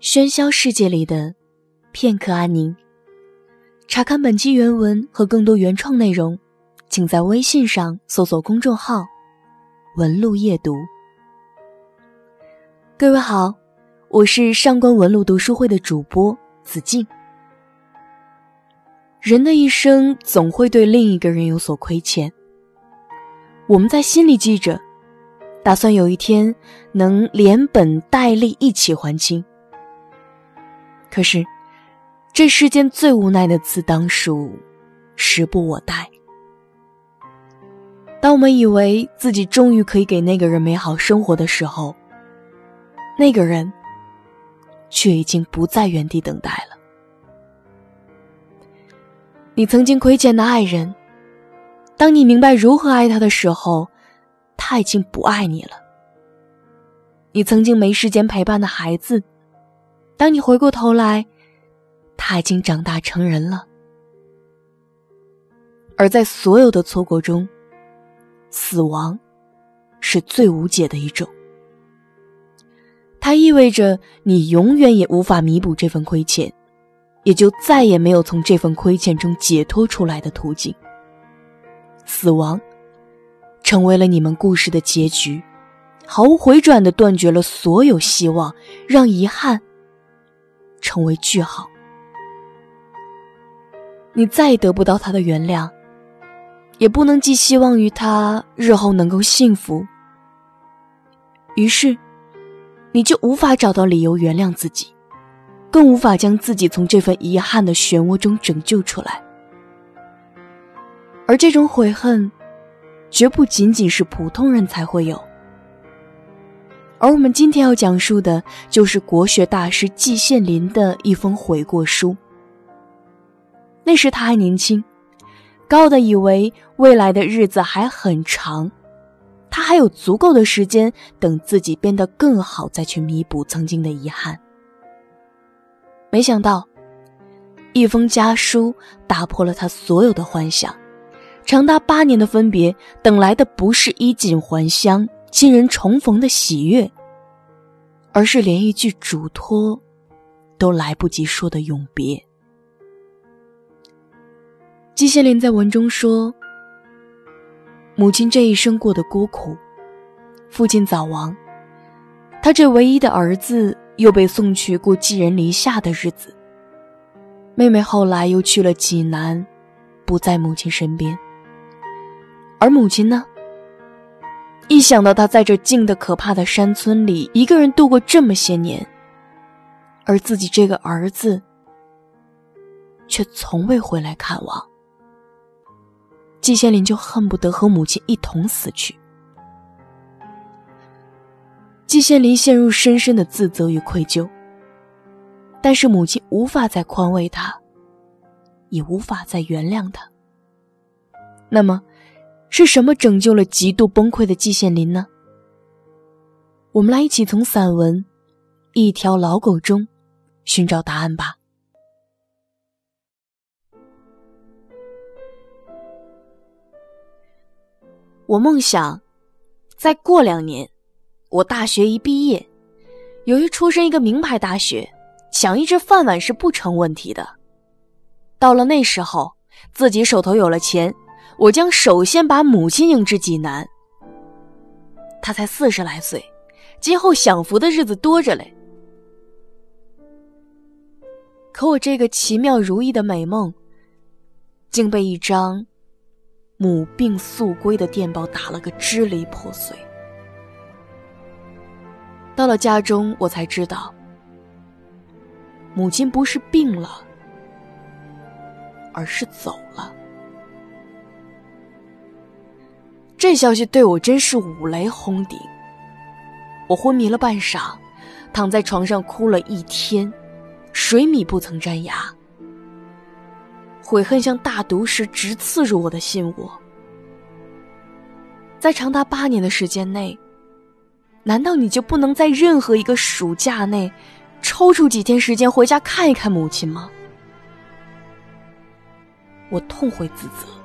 喧嚣世界里的片刻安宁。查看本期原文和更多原创内容，请在微信上搜索公众号“文路夜读”。各位好，我是上官文路读书会的主播子静。人的一生总会对另一个人有所亏欠，我们在心里记着，打算有一天能连本带利一起还清。可是，这世间最无奈的字，当属时不我待。当我们以为自己终于可以给那个人美好生活的时候，那个人却已经不在原地等待了。你曾经亏欠的爱人，当你明白如何爱他的时候，他已经不爱你了。你曾经没时间陪伴的孩子。当你回过头来，他已经长大成人了。而在所有的错过中，死亡是最无解的一种。它意味着你永远也无法弥补这份亏欠，也就再也没有从这份亏欠中解脱出来的途径。死亡成为了你们故事的结局，毫无回转的断绝了所有希望，让遗憾。成为句号，你再也得不到他的原谅，也不能寄希望于他日后能够幸福。于是，你就无法找到理由原谅自己，更无法将自己从这份遗憾的漩涡中拯救出来。而这种悔恨，绝不仅仅是普通人才会有。而我们今天要讲述的，就是国学大师季羡林的一封悔过书。那时他还年轻，高的以为未来的日子还很长，他还有足够的时间等自己变得更好，再去弥补曾经的遗憾。没想到，一封家书打破了他所有的幻想，长达八年的分别，等来的不是衣锦还乡。亲人重逢的喜悦，而是连一句嘱托都来不及说的永别。季羡林在文中说：“母亲这一生过得孤苦，父亲早亡，他这唯一的儿子又被送去过寄人篱下的日子。妹妹后来又去了济南，不在母亲身边。而母亲呢？”一想到他在这静的可怕的山村里一个人度过这么些年，而自己这个儿子却从未回来看望，季羡林就恨不得和母亲一同死去。季羡林陷入深深的自责与愧疚，但是母亲无法再宽慰他，也无法再原谅他。那么。是什么拯救了极度崩溃的季羡林呢？我们来一起从散文《一条老狗》中寻找答案吧。我梦想，再过两年，我大学一毕业，由于出身一个名牌大学，抢一只饭碗是不成问题的。到了那时候，自己手头有了钱。我将首先把母亲迎至济南。她才四十来岁，今后享福的日子多着嘞。可我这个奇妙如意的美梦，竟被一张母病速归的电报打了个支离破碎。到了家中，我才知道，母亲不是病了，而是走了。这消息对我真是五雷轰顶，我昏迷了半晌，躺在床上哭了一天，水米不曾沾牙。悔恨像大毒蛇直刺入我的心窝。在长达八年的时间内，难道你就不能在任何一个暑假内，抽出几天时间回家看一看母亲吗？我痛悔自责。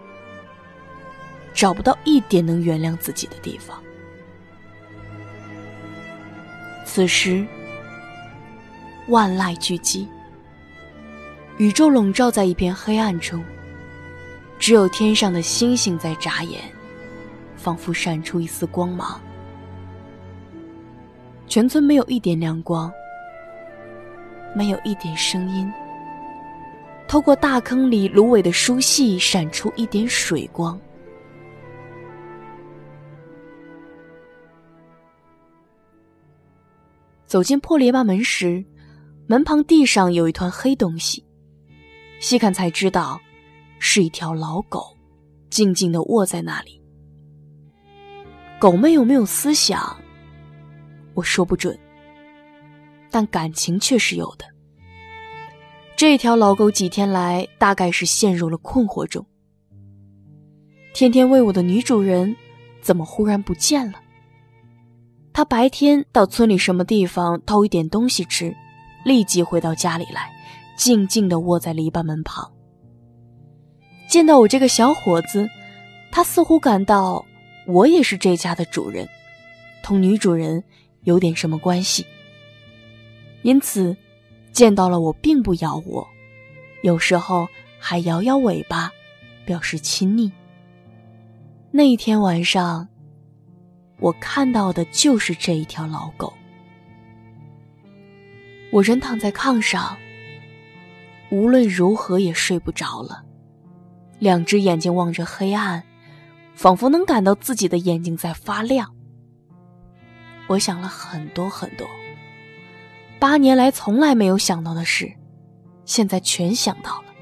找不到一点能原谅自己的地方。此时，万籁俱寂，宇宙笼罩在一片黑暗中，只有天上的星星在眨眼，仿佛闪出一丝光芒。全村没有一点亮光，没有一点声音。透过大坑里芦苇的疏隙，闪出一点水光。走进破篱笆门时，门旁地上有一团黑东西，细看才知道，是一条老狗，静静的卧在那里。狗们有没有思想？我说不准，但感情却是有的。这条老狗几天来大概是陷入了困惑中。天天喂我的女主人怎么忽然不见了？他白天到村里什么地方偷一点东西吃，立即回到家里来，静静的卧在篱笆门旁。见到我这个小伙子，他似乎感到我也是这家的主人，同女主人有点什么关系，因此。见到了我，并不咬我，有时候还摇摇尾巴，表示亲昵。那一天晚上，我看到的就是这一条老狗。我人躺在炕上，无论如何也睡不着了，两只眼睛望着黑暗，仿佛能感到自己的眼睛在发亮。我想了很多很多。八年来从来没有想到的事，现在全想到了。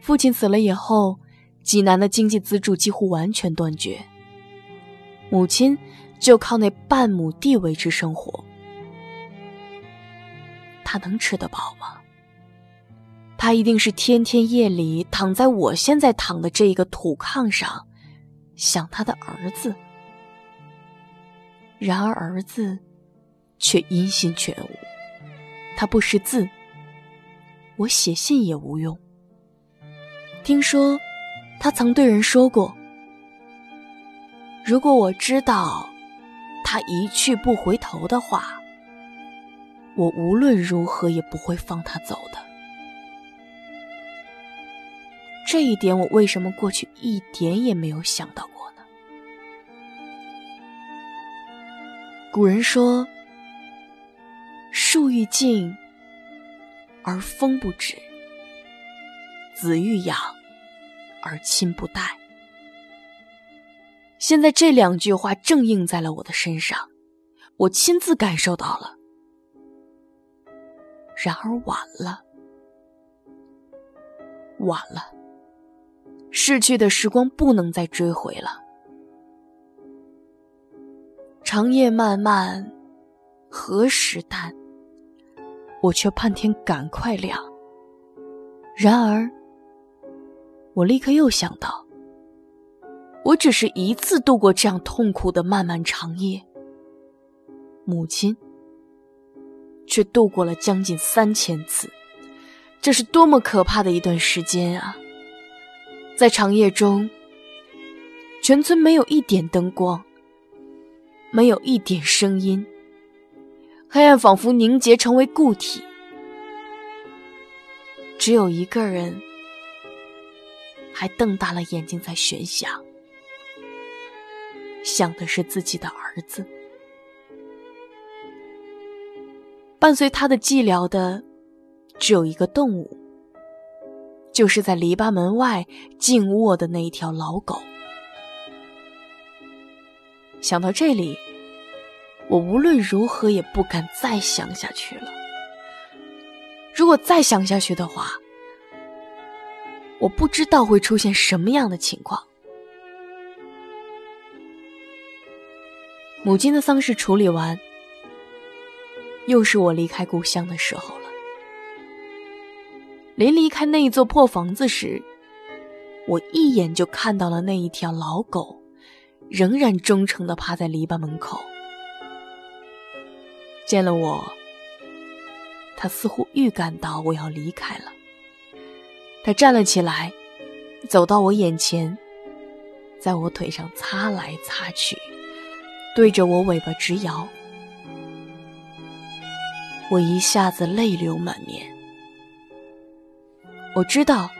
父亲死了以后，济南的经济资助几乎完全断绝，母亲就靠那半亩地维持生活。他能吃得饱吗？他一定是天天夜里躺在我现在躺的这一个土炕上，想他的儿子。然而儿子。却音信全无，他不识字，我写信也无用。听说他曾对人说过：“如果我知道他一去不回头的话，我无论如何也不会放他走的。”这一点，我为什么过去一点也没有想到过呢？古人说。树欲静而风不止，子欲养而亲不待。现在这两句话正应在了我的身上，我亲自感受到了。然而晚了，晚了，逝去的时光不能再追回了。长夜漫漫，何时淡？我却盼天赶快亮。然而，我立刻又想到，我只是一次度过这样痛苦的漫漫长夜，母亲却度过了将近三千次，这是多么可怕的一段时间啊！在长夜中，全村没有一点灯光，没有一点声音。黑暗仿佛凝结成为固体，只有一个人还瞪大了眼睛在悬想，想的是自己的儿子。伴随他的寂寥的，只有一个动物，就是在篱笆门外静卧的那一条老狗。想到这里。我无论如何也不敢再想下去了。如果再想下去的话，我不知道会出现什么样的情况。母亲的丧事处理完，又是我离开故乡的时候了。临离开那一座破房子时，我一眼就看到了那一条老狗，仍然忠诚的趴在篱笆门口。见了我，他似乎预感到我要离开了。他站了起来，走到我眼前，在我腿上擦来擦去，对着我尾巴直摇。我一下子泪流满面。我知道，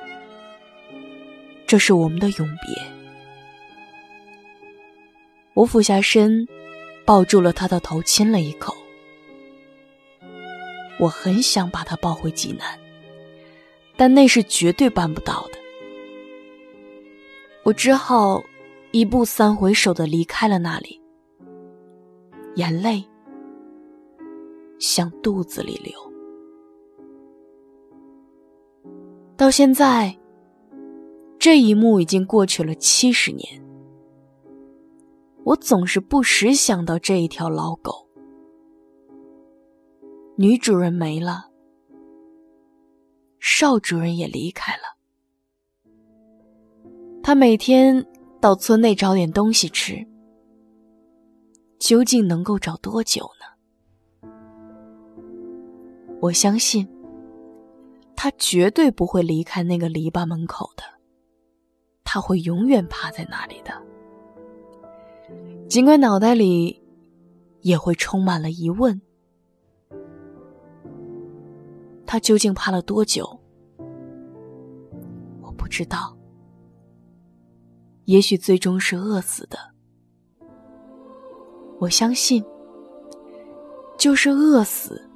这是我们的永别。我俯下身，抱住了他的头，亲了一口。我很想把他抱回济南，但那是绝对办不到的。我只好一步三回首的离开了那里，眼泪向肚子里流。到现在，这一幕已经过去了七十年，我总是不时想到这一条老狗。女主人没了，邵主任也离开了。他每天到村内找点东西吃，究竟能够找多久呢？我相信，他绝对不会离开那个篱笆门口的，他会永远趴在那里的。尽管脑袋里也会充满了疑问。他究竟趴了多久？我不知道。也许最终是饿死的。我相信，就是饿死，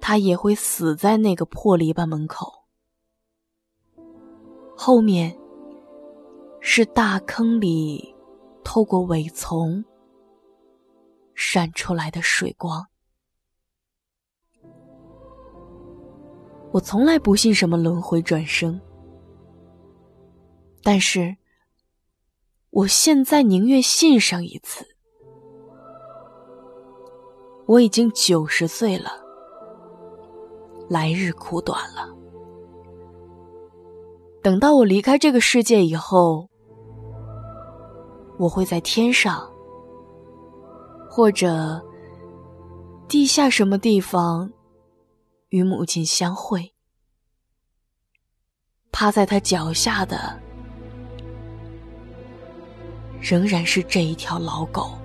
他也会死在那个破篱笆门口。后面是大坑里透过苇丛闪出来的水光。我从来不信什么轮回转生，但是我现在宁愿信上一次。我已经九十岁了，来日苦短了。等到我离开这个世界以后，我会在天上，或者地下什么地方。与母亲相会，趴在他脚下的仍然是这一条老狗。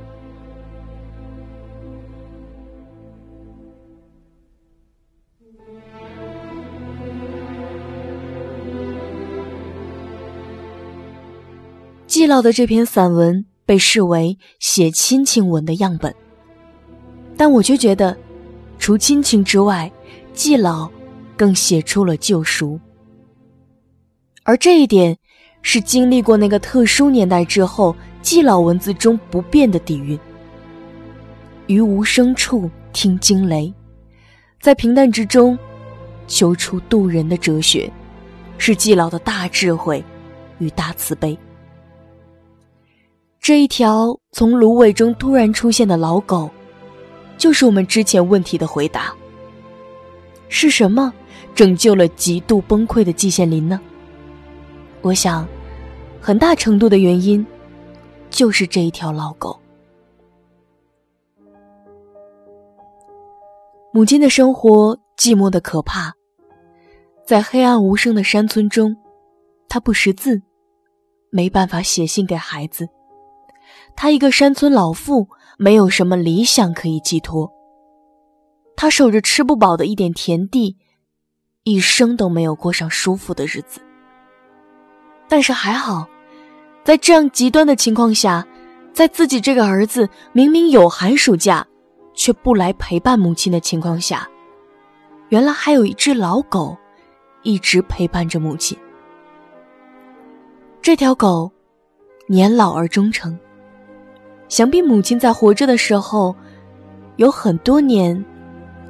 季老的这篇散文被视为写亲情文的样本，但我却觉得，除亲情之外，季老更写出了救赎，而这一点是经历过那个特殊年代之后，季老文字中不变的底蕴。于无声处听惊雷，在平淡之中求出渡人的哲学，是季老的大智慧与大慈悲。这一条从芦苇中突然出现的老狗，就是我们之前问题的回答。是什么拯救了极度崩溃的季羡林呢？我想，很大程度的原因就是这一条老狗。母亲的生活寂寞的可怕，在黑暗无声的山村中，她不识字，没办法写信给孩子。她一个山村老妇，没有什么理想可以寄托。他守着吃不饱的一点田地，一生都没有过上舒服的日子。但是还好，在这样极端的情况下，在自己这个儿子明明有寒暑假，却不来陪伴母亲的情况下，原来还有一只老狗，一直陪伴着母亲。这条狗，年老而忠诚，想必母亲在活着的时候，有很多年。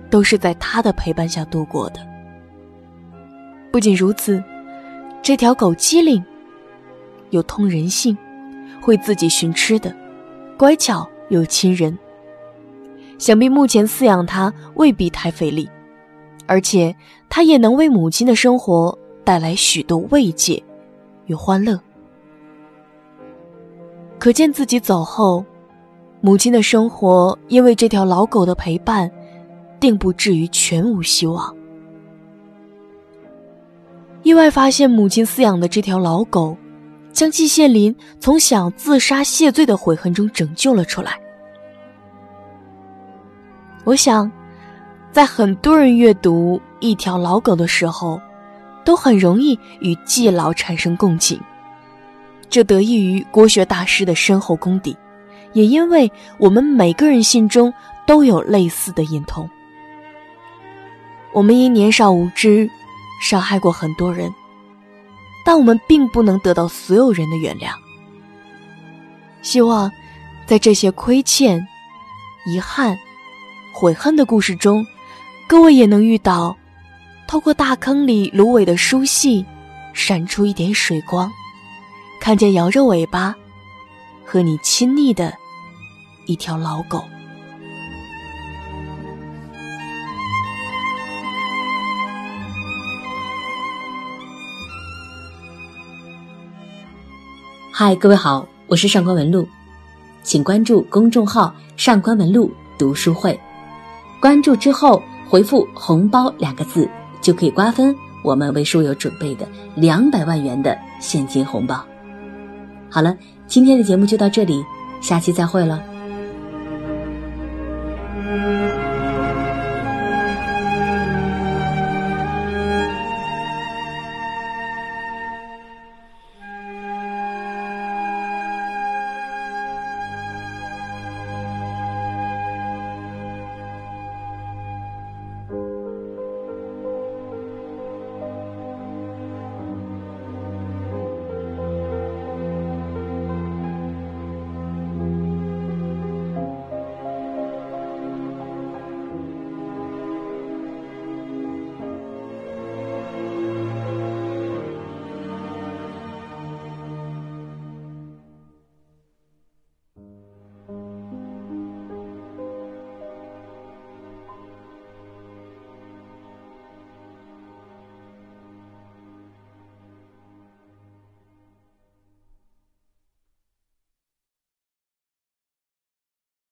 都是在他的陪伴下度过的。不仅如此，这条狗机灵，又通人性，会自己寻吃的，乖巧又亲人。想必目前饲养它未必太费力，而且它也能为母亲的生活带来许多慰藉与欢乐。可见自己走后，母亲的生活因为这条老狗的陪伴。定不至于全无希望。意外发现母亲饲养的这条老狗，将季羡林从想自杀谢罪的悔恨中拯救了出来。我想，在很多人阅读《一条老狗》的时候，都很容易与季老产生共情。这得益于国学大师的深厚功底，也因为我们每个人心中都有类似的隐痛。我们因年少无知，伤害过很多人，但我们并不能得到所有人的原谅。希望，在这些亏欠、遗憾、悔恨的故事中，各位也能遇到，透过大坑里芦苇的疏细，闪出一点水光。看见摇着尾巴，和你亲昵的一条老狗。嗨，各位好，我是上官文露，请关注公众号“上官文露读书会”。关注之后回复“红包”两个字，就可以瓜分我们为书友准备的两百万元的现金红包。好了，今天的节目就到这里，下期再会了。